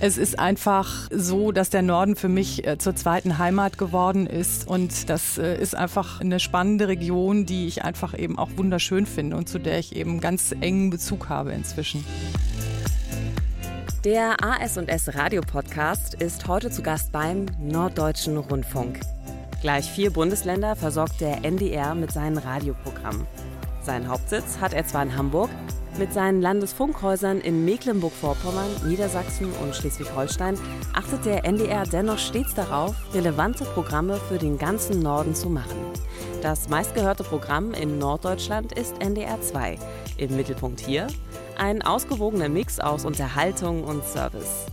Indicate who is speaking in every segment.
Speaker 1: Es ist einfach so, dass der Norden für mich äh, zur zweiten Heimat geworden ist und das äh, ist einfach eine spannende Region, die ich einfach eben auch wunderschön finde und zu der ich eben ganz engen Bezug habe inzwischen.
Speaker 2: Der AS&S Radio Podcast ist heute zu Gast beim Norddeutschen Rundfunk. Gleich vier Bundesländer versorgt der NDR mit seinen Radioprogrammen. Seinen Hauptsitz hat er zwar in Hamburg, mit seinen Landesfunkhäusern in Mecklenburg-Vorpommern, Niedersachsen und Schleswig-Holstein achtet der NDR dennoch stets darauf, relevante Programme für den ganzen Norden zu machen. Das meistgehörte Programm in Norddeutschland ist NDR 2. Im Mittelpunkt hier ein ausgewogener Mix aus Unterhaltung und Service.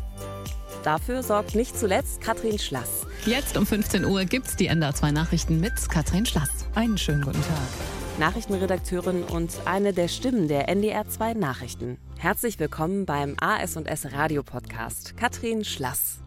Speaker 2: Dafür sorgt nicht zuletzt Katrin Schlass.
Speaker 3: Jetzt um 15 Uhr gibt's die NDR 2 Nachrichten mit Katrin Schlass.
Speaker 1: Einen schönen guten Tag.
Speaker 2: Nachrichtenredakteurin und eine der Stimmen der NDR 2 Nachrichten. Herzlich willkommen beim AS&S Radio Podcast. Katrin Schlass.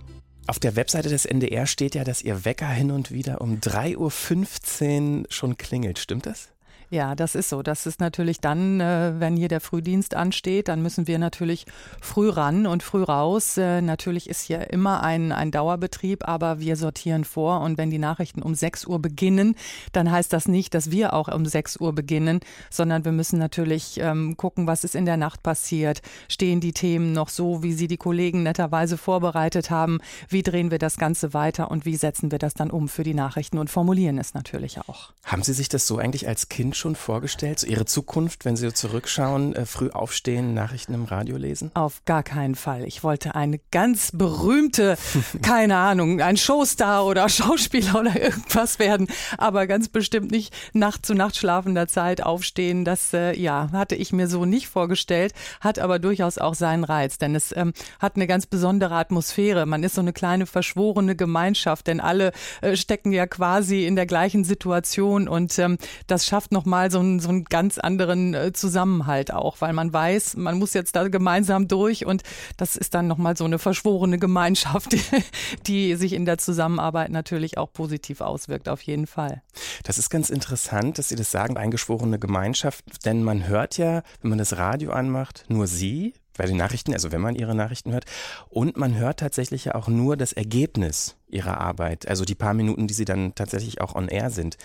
Speaker 4: Auf der Webseite des NDR steht ja, dass Ihr Wecker hin und wieder um 3.15 Uhr schon klingelt. Stimmt das?
Speaker 1: Ja, das ist so. Das ist natürlich dann, äh, wenn hier der Frühdienst ansteht, dann müssen wir natürlich früh ran und früh raus. Äh, natürlich ist hier immer ein, ein Dauerbetrieb, aber wir sortieren vor. Und wenn die Nachrichten um 6 Uhr beginnen, dann heißt das nicht, dass wir auch um 6 Uhr beginnen, sondern wir müssen natürlich ähm, gucken, was ist in der Nacht passiert. Stehen die Themen noch so, wie sie die Kollegen netterweise vorbereitet haben? Wie drehen wir das Ganze weiter und wie setzen wir das dann um für die Nachrichten und formulieren es natürlich auch?
Speaker 4: Haben Sie sich das so eigentlich als Kind schon vorgestellt? So Ihre Zukunft, wenn Sie zurückschauen, äh, früh aufstehen, Nachrichten im Radio lesen?
Speaker 1: Auf gar keinen Fall. Ich wollte eine ganz berühmte, keine Ahnung, ein Showstar oder Schauspieler oder irgendwas werden, aber ganz bestimmt nicht Nacht zu Nacht schlafender Zeit aufstehen. Das äh, ja hatte ich mir so nicht vorgestellt, hat aber durchaus auch seinen Reiz, denn es ähm, hat eine ganz besondere Atmosphäre. Man ist so eine kleine verschworene Gemeinschaft, denn alle äh, stecken ja quasi in der gleichen Situation und ähm, das schafft noch nochmal so, einen, so einen ganz anderen äh, Zusammenhalt auch, weil man weiß, man muss jetzt da gemeinsam durch und das ist dann nochmal so eine verschworene Gemeinschaft, die, die sich in der Zusammenarbeit natürlich auch positiv auswirkt, auf jeden Fall.
Speaker 4: Das ist ganz interessant, dass Sie das sagen, eingeschworene Gemeinschaft, denn man hört ja, wenn man das Radio anmacht, nur Sie, bei den Nachrichten, also wenn man ihre Nachrichten hört. Und man hört tatsächlich ja auch nur das Ergebnis ihrer Arbeit, also die paar Minuten, die sie dann tatsächlich auch on air sind.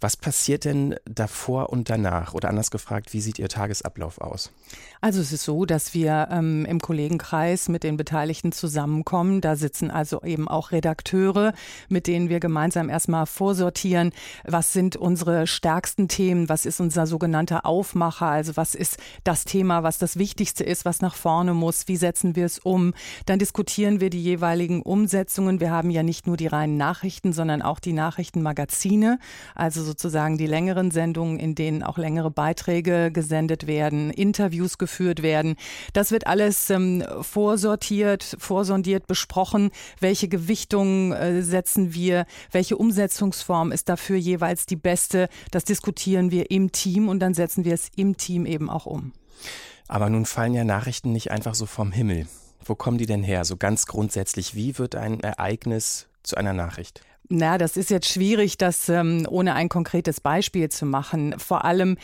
Speaker 4: Was passiert denn davor und danach? Oder anders gefragt, wie sieht Ihr Tagesablauf aus?
Speaker 1: Also es ist so, dass wir ähm, im Kollegenkreis mit den Beteiligten zusammenkommen. Da sitzen also eben auch Redakteure, mit denen wir gemeinsam erstmal vorsortieren, was sind unsere stärksten Themen, was ist unser sogenannter Aufmacher, also was ist das Thema, was das Wichtigste ist, was nach vorne muss, wie setzen wir es um. Dann diskutieren wir die jeweiligen Umsetzungen. Wir haben ja nicht nur die reinen Nachrichten, sondern auch die Nachrichtenmagazine, also sozusagen die längeren Sendungen, in denen auch längere Beiträge gesendet werden, Interviews geführt werden. Das wird alles ähm, vorsortiert, vorsondiert besprochen. Welche Gewichtungen äh, setzen wir? Welche Umsetzungsform ist dafür jeweils die beste? Das diskutieren wir im Team und dann setzen wir es im Team eben auch um.
Speaker 4: Aber nun fallen ja Nachrichten nicht einfach so vom Himmel. Wo kommen die denn her? So ganz grundsätzlich, wie wird ein Ereignis zu einer Nachricht?
Speaker 1: Na, das ist jetzt schwierig, das ähm, ohne ein konkretes Beispiel zu machen. Vor allem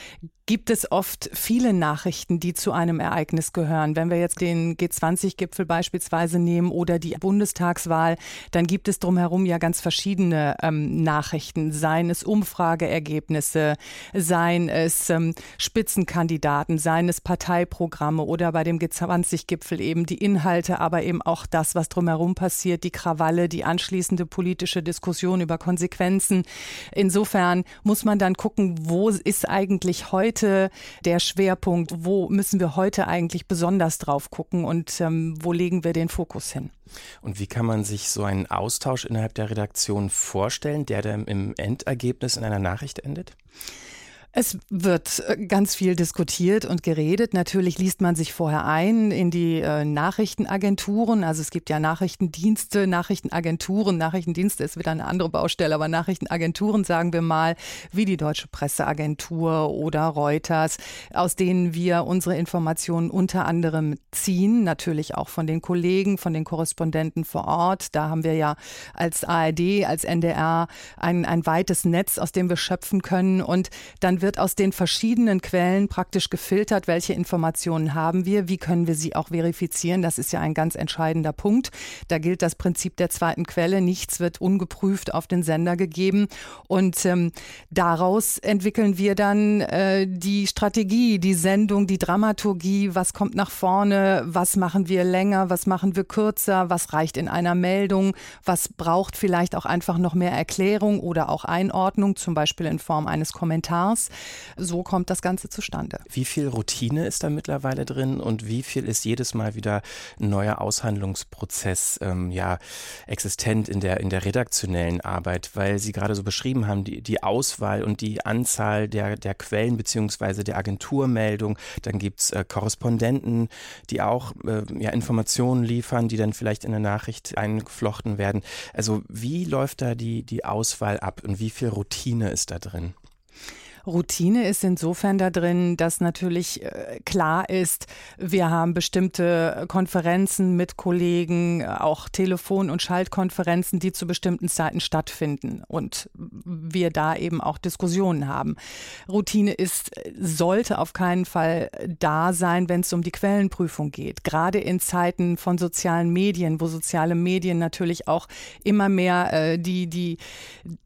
Speaker 1: gibt es oft viele Nachrichten, die zu einem Ereignis gehören. Wenn wir jetzt den G20-Gipfel beispielsweise nehmen oder die Bundestagswahl, dann gibt es drumherum ja ganz verschiedene ähm, Nachrichten, seien es Umfrageergebnisse, seien es ähm, Spitzenkandidaten, seien es Parteiprogramme oder bei dem G20-Gipfel eben die Inhalte, aber eben auch das, was drumherum passiert, die Krawalle, die anschließende politische Diskussion über Konsequenzen. Insofern muss man dann gucken, wo ist eigentlich heute heute der Schwerpunkt? Wo müssen wir heute eigentlich besonders drauf gucken und ähm, wo legen wir den Fokus hin?
Speaker 4: Und wie kann man sich so einen Austausch innerhalb der Redaktion vorstellen, der dann im Endergebnis in einer Nachricht endet?
Speaker 1: Es wird äh, ganz viel diskutiert und geredet. Natürlich liest man sich vorher ein in die äh, Nachrichtenagenturen. Also es gibt ja Nachrichtendienste, Nachrichtenagenturen. Nachrichtendienste ist wieder eine andere Baustelle, aber Nachrichtenagenturen, sagen wir mal, wie die Deutsche Presseagentur oder Reuters, aus denen wir unsere Informationen unter anderem ziehen. Natürlich auch von den Kollegen, von den Korrespondenten vor Ort. Da haben wir ja als ARD, als NDR ein, ein weites Netz, aus dem wir schöpfen können. Und dann wird aus den verschiedenen Quellen praktisch gefiltert, welche Informationen haben wir, wie können wir sie auch verifizieren. Das ist ja ein ganz entscheidender Punkt. Da gilt das Prinzip der zweiten Quelle. Nichts wird ungeprüft auf den Sender gegeben. Und ähm, daraus entwickeln wir dann äh, die Strategie, die Sendung, die Dramaturgie, was kommt nach vorne, was machen wir länger, was machen wir kürzer, was reicht in einer Meldung, was braucht vielleicht auch einfach noch mehr Erklärung oder auch Einordnung, zum Beispiel in Form eines Kommentars. So kommt das Ganze zustande.
Speaker 4: Wie viel Routine ist da mittlerweile drin und wie viel ist jedes Mal wieder ein neuer Aushandlungsprozess ähm, ja, existent in der, in der redaktionellen Arbeit? Weil Sie gerade so beschrieben haben, die, die Auswahl und die Anzahl der, der Quellen beziehungsweise der Agenturmeldung. Dann gibt es äh, Korrespondenten, die auch äh, ja, Informationen liefern, die dann vielleicht in eine Nachricht eingeflochten werden. Also wie läuft da die, die Auswahl ab und wie viel Routine ist da drin?
Speaker 1: Routine ist insofern da drin, dass natürlich äh, klar ist, wir haben bestimmte Konferenzen mit Kollegen, auch Telefon- und Schaltkonferenzen, die zu bestimmten Zeiten stattfinden und wir da eben auch Diskussionen haben. Routine ist, sollte auf keinen Fall da sein, wenn es um die Quellenprüfung geht. Gerade in Zeiten von sozialen Medien, wo soziale Medien natürlich auch immer mehr äh, die, die,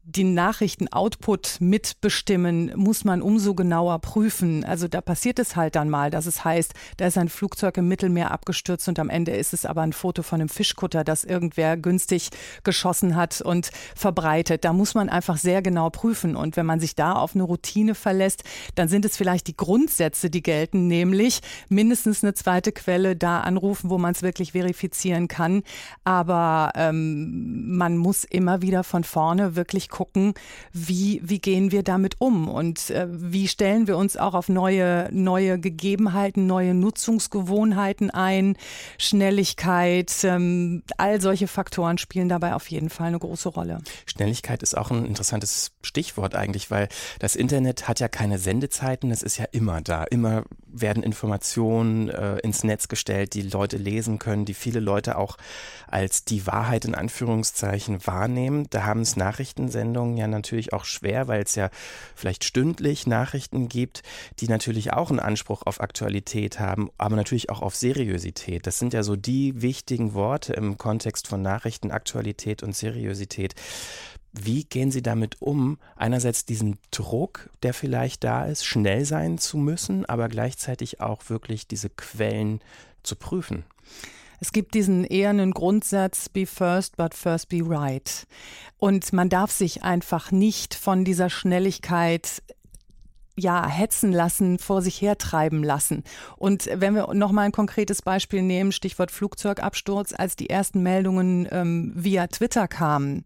Speaker 1: die Nachrichten-Output mitbestimmen, muss man umso genauer prüfen. Also da passiert es halt dann mal, dass es heißt, da ist ein Flugzeug im Mittelmeer abgestürzt und am Ende ist es aber ein Foto von einem Fischkutter, das irgendwer günstig geschossen hat und verbreitet. Da muss man einfach sehr genau prüfen. Und wenn man sich da auf eine Routine verlässt, dann sind es vielleicht die Grundsätze, die gelten, nämlich mindestens eine zweite Quelle da anrufen, wo man es wirklich verifizieren kann. Aber ähm, man muss immer wieder von vorne wirklich gucken, wie, wie gehen wir damit um und und äh, wie stellen wir uns auch auf neue, neue Gegebenheiten, neue Nutzungsgewohnheiten ein, Schnelligkeit, ähm, all solche Faktoren spielen dabei auf jeden Fall eine große Rolle.
Speaker 4: Schnelligkeit ist auch ein interessantes Stichwort eigentlich, weil das Internet hat ja keine Sendezeiten, es ist ja immer da, immer werden Informationen äh, ins Netz gestellt, die Leute lesen können, die viele Leute auch als die Wahrheit in Anführungszeichen wahrnehmen. Da haben es Nachrichtensendungen ja natürlich auch schwer, weil es ja vielleicht stündlich Nachrichten gibt, die natürlich auch einen Anspruch auf Aktualität haben, aber natürlich auch auf Seriosität. Das sind ja so die wichtigen Worte im Kontext von Nachrichten, Aktualität und Seriosität. Wie gehen Sie damit um? Einerseits diesen Druck, der vielleicht da ist, schnell sein zu müssen, aber gleichzeitig auch wirklich diese Quellen zu prüfen.
Speaker 1: Es gibt diesen ehernen Grundsatz, be first, but first be right. Und man darf sich einfach nicht von dieser Schnelligkeit ja, hetzen lassen, vor sich hertreiben lassen. Und wenn wir noch mal ein konkretes Beispiel nehmen, Stichwort Flugzeugabsturz, als die ersten Meldungen ähm, via Twitter kamen,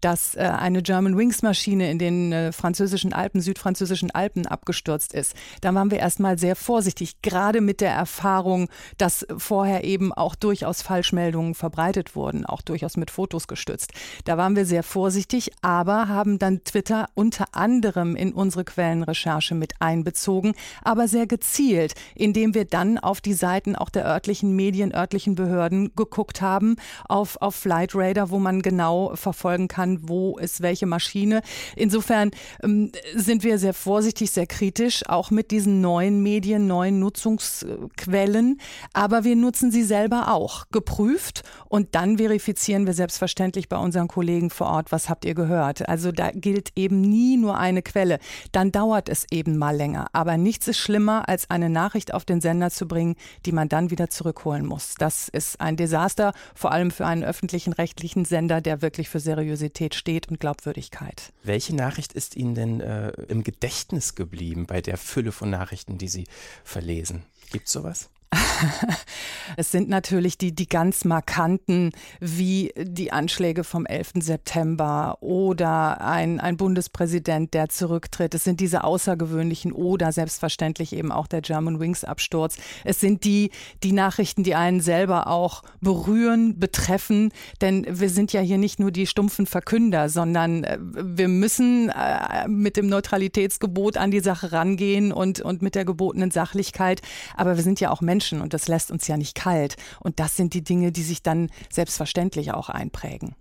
Speaker 1: dass äh, eine German Wings Maschine in den äh, französischen Alpen, südfranzösischen Alpen abgestürzt ist, dann waren wir erstmal sehr vorsichtig, gerade mit der Erfahrung, dass vorher eben auch durchaus Falschmeldungen verbreitet wurden, auch durchaus mit Fotos gestützt. Da waren wir sehr vorsichtig, aber haben dann Twitter unter anderem in unsere Quellenrecherche Recherche mit einbezogen, aber sehr gezielt, indem wir dann auf die Seiten auch der örtlichen Medien, örtlichen Behörden geguckt haben, auf, auf Flight Radar, wo man genau verfolgen kann, wo ist welche Maschine. Insofern ähm, sind wir sehr vorsichtig, sehr kritisch, auch mit diesen neuen Medien, neuen Nutzungsquellen, aber wir nutzen sie selber auch, geprüft und dann verifizieren wir selbstverständlich bei unseren Kollegen vor Ort, was habt ihr gehört. Also da gilt eben nie nur eine Quelle. Dann dauert es eben eben mal länger. Aber nichts ist schlimmer, als eine Nachricht auf den Sender zu bringen, die man dann wieder zurückholen muss. Das ist ein Desaster, vor allem für einen öffentlichen rechtlichen Sender, der wirklich für Seriosität steht und Glaubwürdigkeit.
Speaker 4: Welche Nachricht ist Ihnen denn äh, im Gedächtnis geblieben bei der Fülle von Nachrichten, die Sie verlesen? Gibt es sowas?
Speaker 1: es sind natürlich die, die ganz markanten, wie die Anschläge vom 11. September oder ein, ein Bundespräsident, der zurücktritt. Es sind diese außergewöhnlichen oder selbstverständlich eben auch der German Wings Absturz. Es sind die, die Nachrichten, die einen selber auch berühren, betreffen, denn wir sind ja hier nicht nur die stumpfen Verkünder, sondern äh, wir müssen äh, mit dem Neutralitätsgebot an die Sache rangehen und, und mit der gebotenen Sachlichkeit. Aber wir sind ja auch Menschen Menschen und das lässt uns ja nicht kalt. Und das sind die Dinge, die sich dann selbstverständlich auch einprägen.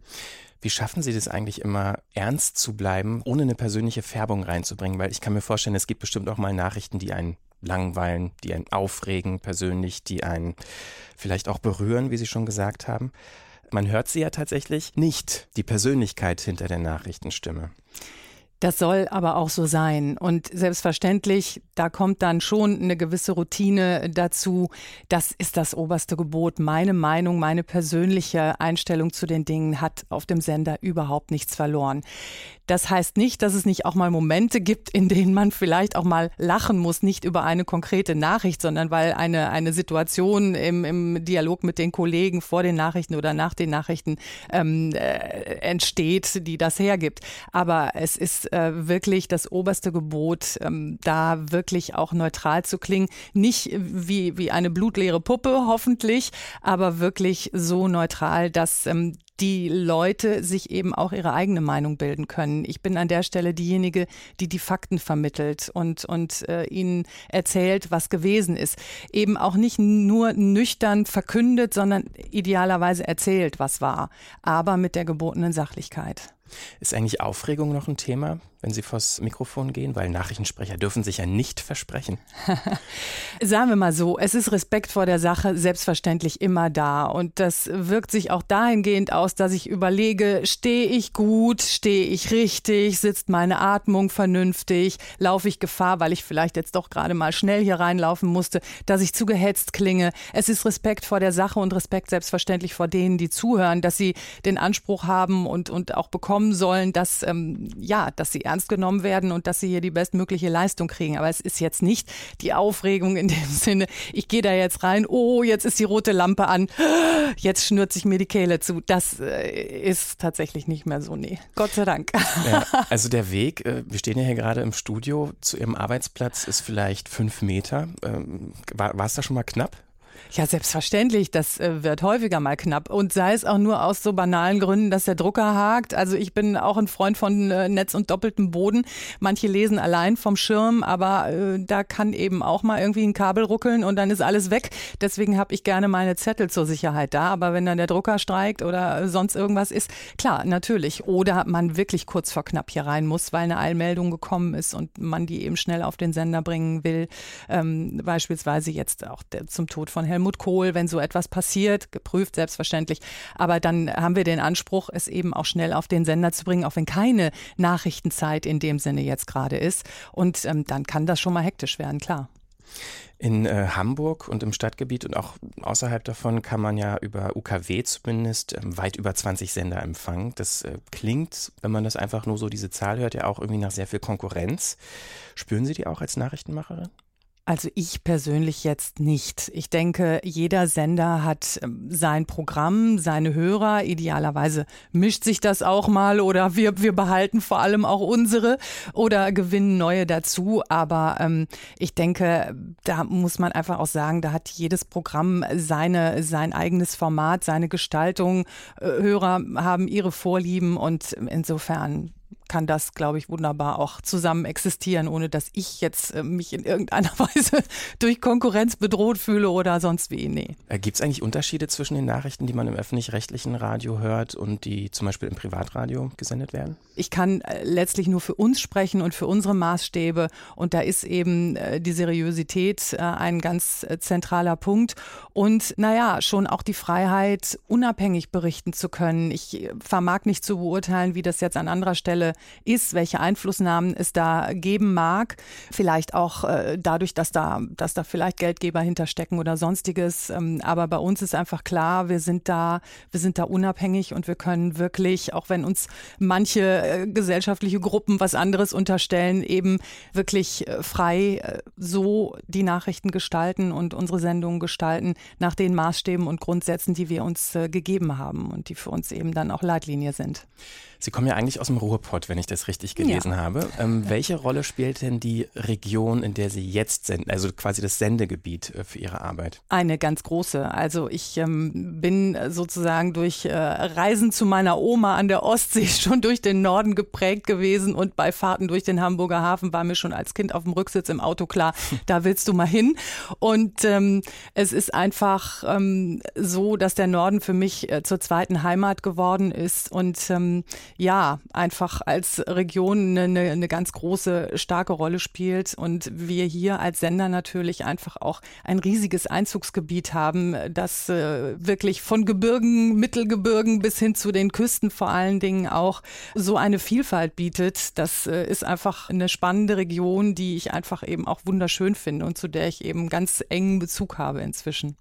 Speaker 4: Wie schaffen Sie das eigentlich immer, ernst zu bleiben, ohne eine persönliche Färbung reinzubringen? Weil ich kann mir vorstellen, es gibt bestimmt auch mal Nachrichten, die einen langweilen, die einen aufregen persönlich, die einen vielleicht auch berühren, wie Sie schon gesagt haben. Man hört sie ja tatsächlich nicht, die Persönlichkeit hinter der Nachrichtenstimme.
Speaker 1: Das soll aber auch so sein. Und selbstverständlich, da kommt dann schon eine gewisse Routine dazu. Das ist das oberste Gebot. Meine Meinung, meine persönliche Einstellung zu den Dingen hat auf dem Sender überhaupt nichts verloren. Das heißt nicht, dass es nicht auch mal Momente gibt, in denen man vielleicht auch mal lachen muss, nicht über eine konkrete Nachricht, sondern weil eine, eine Situation im, im Dialog mit den Kollegen vor den Nachrichten oder nach den Nachrichten ähm, äh, entsteht, die das hergibt. Aber es ist äh, wirklich das oberste Gebot, ähm, da wirklich auch neutral zu klingen. Nicht wie, wie eine blutleere Puppe, hoffentlich, aber wirklich so neutral, dass ähm, die Leute sich eben auch ihre eigene Meinung bilden können. Ich bin an der Stelle diejenige, die die Fakten vermittelt und, und äh, ihnen erzählt, was gewesen ist. Eben auch nicht nur nüchtern verkündet, sondern idealerweise erzählt, was war, aber mit der gebotenen Sachlichkeit.
Speaker 4: Ist eigentlich Aufregung noch ein Thema, wenn Sie vors Mikrofon gehen? Weil Nachrichtensprecher dürfen sich ja nicht versprechen.
Speaker 1: Sagen wir mal so, es ist Respekt vor der Sache selbstverständlich immer da. Und das wirkt sich auch dahingehend aus, dass ich überlege, stehe ich gut, stehe ich richtig, sitzt meine Atmung vernünftig, laufe ich Gefahr, weil ich vielleicht jetzt doch gerade mal schnell hier reinlaufen musste, dass ich zu gehetzt klinge. Es ist Respekt vor der Sache und Respekt selbstverständlich vor denen, die zuhören, dass sie den Anspruch haben und, und auch bekommen sollen, dass, ähm, ja, dass sie ernst genommen werden und dass sie hier die bestmögliche Leistung kriegen. Aber es ist jetzt nicht die Aufregung in dem Sinne, ich gehe da jetzt rein, oh, jetzt ist die rote Lampe an, jetzt schnürt sich mir die Kehle zu. Das äh, ist tatsächlich nicht mehr so, nee. Gott sei Dank.
Speaker 4: Ja, also der Weg, äh, wir stehen ja hier gerade im Studio zu Ihrem Arbeitsplatz, ist vielleicht fünf Meter. Ähm, war, war es da schon mal knapp?
Speaker 1: Ja, selbstverständlich. Das äh, wird häufiger mal knapp. Und sei es auch nur aus so banalen Gründen, dass der Drucker hakt. Also ich bin auch ein Freund von äh, Netz und doppeltem Boden. Manche lesen allein vom Schirm, aber äh, da kann eben auch mal irgendwie ein Kabel ruckeln und dann ist alles weg. Deswegen habe ich gerne meine Zettel zur Sicherheit da. Aber wenn dann der Drucker streikt oder sonst irgendwas ist, klar, natürlich. Oder man wirklich kurz vor knapp hier rein muss, weil eine Eilmeldung gekommen ist und man die eben schnell auf den Sender bringen will. Ähm, beispielsweise jetzt auch der, zum Tod von Helmut Kohl, wenn so etwas passiert, geprüft selbstverständlich. Aber dann haben wir den Anspruch, es eben auch schnell auf den Sender zu bringen, auch wenn keine Nachrichtenzeit in dem Sinne jetzt gerade ist. Und ähm, dann kann das schon mal hektisch werden, klar.
Speaker 4: In äh, Hamburg und im Stadtgebiet und auch außerhalb davon kann man ja über UKW zumindest äh, weit über 20 Sender empfangen. Das äh, klingt, wenn man das einfach nur so diese Zahl hört, ja auch irgendwie nach sehr viel Konkurrenz. Spüren Sie die auch als Nachrichtenmacherin?
Speaker 1: Also ich persönlich jetzt nicht. Ich denke, jeder Sender hat ähm, sein Programm, seine Hörer. Idealerweise mischt sich das auch mal oder wir, wir behalten vor allem auch unsere oder gewinnen neue dazu. Aber ähm, ich denke, da muss man einfach auch sagen, da hat jedes Programm seine, sein eigenes Format, seine Gestaltung. Äh, Hörer haben ihre Vorlieben und insofern kann das, glaube ich, wunderbar auch zusammen existieren, ohne dass ich jetzt äh, mich in irgendeiner Weise durch Konkurrenz bedroht fühle oder sonst wie. Nee.
Speaker 4: Äh, Gibt es eigentlich Unterschiede zwischen den Nachrichten, die man im öffentlich-rechtlichen Radio hört und die zum Beispiel im Privatradio gesendet werden?
Speaker 1: Ich kann äh, letztlich nur für uns sprechen und für unsere Maßstäbe. Und da ist eben äh, die Seriosität äh, ein ganz äh, zentraler Punkt. Und naja, schon auch die Freiheit, unabhängig berichten zu können. Ich vermag nicht zu beurteilen, wie das jetzt an anderer Stelle ist, welche Einflussnahmen es da geben mag. Vielleicht auch äh, dadurch, dass da, dass da vielleicht Geldgeber hinterstecken oder sonstiges. Ähm, aber bei uns ist einfach klar, wir sind da, wir sind da unabhängig und wir können wirklich, auch wenn uns manche äh, gesellschaftliche Gruppen was anderes unterstellen, eben wirklich äh, frei äh, so die Nachrichten gestalten und unsere Sendungen gestalten nach den Maßstäben und Grundsätzen, die wir uns äh, gegeben haben und die für uns eben dann auch Leitlinie sind.
Speaker 4: Sie kommen ja eigentlich aus dem Ruhrpott wenn ich das richtig gelesen ja. habe. Ähm, welche Rolle spielt denn die Region, in der Sie jetzt sind, also quasi das Sendegebiet äh, für Ihre Arbeit?
Speaker 1: Eine ganz große. Also ich ähm, bin sozusagen durch äh, Reisen zu meiner Oma an der Ostsee schon durch den Norden geprägt gewesen und bei Fahrten durch den Hamburger Hafen war mir schon als Kind auf dem Rücksitz im Auto klar, da willst du mal hin. Und ähm, es ist einfach ähm, so, dass der Norden für mich äh, zur zweiten Heimat geworden ist und ähm, ja, einfach als Region eine, eine ganz große, starke Rolle spielt und wir hier als Sender natürlich einfach auch ein riesiges Einzugsgebiet haben, das äh, wirklich von Gebirgen, Mittelgebirgen bis hin zu den Küsten vor allen Dingen auch so eine Vielfalt bietet. Das äh, ist einfach eine spannende Region, die ich einfach eben auch wunderschön finde und zu der ich eben ganz engen Bezug habe inzwischen.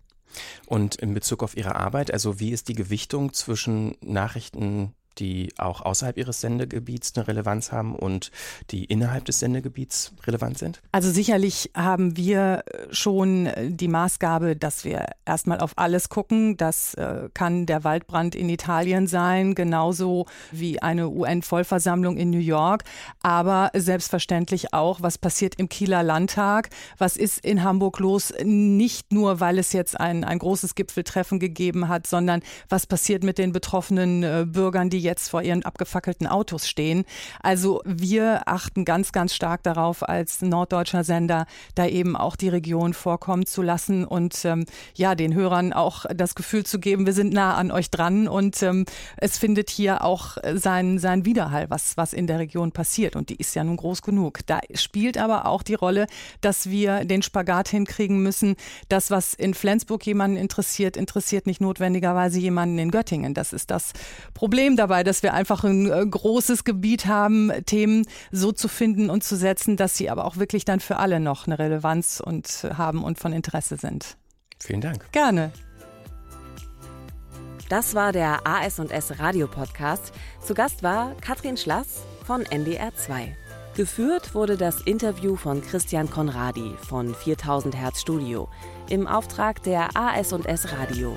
Speaker 4: Und in Bezug auf Ihre Arbeit, also wie ist die Gewichtung zwischen Nachrichten die auch außerhalb ihres Sendegebiets eine Relevanz haben und die innerhalb des Sendegebiets relevant sind?
Speaker 1: Also sicherlich haben wir schon die Maßgabe, dass wir erstmal auf alles gucken. Das äh, kann der Waldbrand in Italien sein, genauso wie eine UN-Vollversammlung in New York. Aber selbstverständlich auch, was passiert im Kieler Landtag, was ist in Hamburg los, nicht nur, weil es jetzt ein, ein großes Gipfeltreffen gegeben hat, sondern was passiert mit den betroffenen äh, Bürgern, die jetzt jetzt vor ihren abgefackelten Autos stehen. Also wir achten ganz, ganz stark darauf, als norddeutscher Sender da eben auch die Region vorkommen zu lassen und ähm, ja, den Hörern auch das Gefühl zu geben, wir sind nah an euch dran und ähm, es findet hier auch sein, sein Widerhall, was, was in der Region passiert. Und die ist ja nun groß genug. Da spielt aber auch die Rolle, dass wir den Spagat hinkriegen müssen. Das, was in Flensburg jemanden interessiert, interessiert nicht notwendigerweise jemanden in Göttingen. Das ist das Problem dabei dabei, dass wir einfach ein äh, großes Gebiet haben, Themen so zu finden und zu setzen, dass sie aber auch wirklich dann für alle noch eine Relevanz und äh, haben und von Interesse sind.
Speaker 4: Vielen Dank.
Speaker 1: Gerne.
Speaker 2: Das war der AS&S Radio Podcast. Zu Gast war Katrin Schlass von NDR 2. Geführt wurde das Interview von Christian Konradi von 4000 Hertz Studio im Auftrag der AS&S Radio.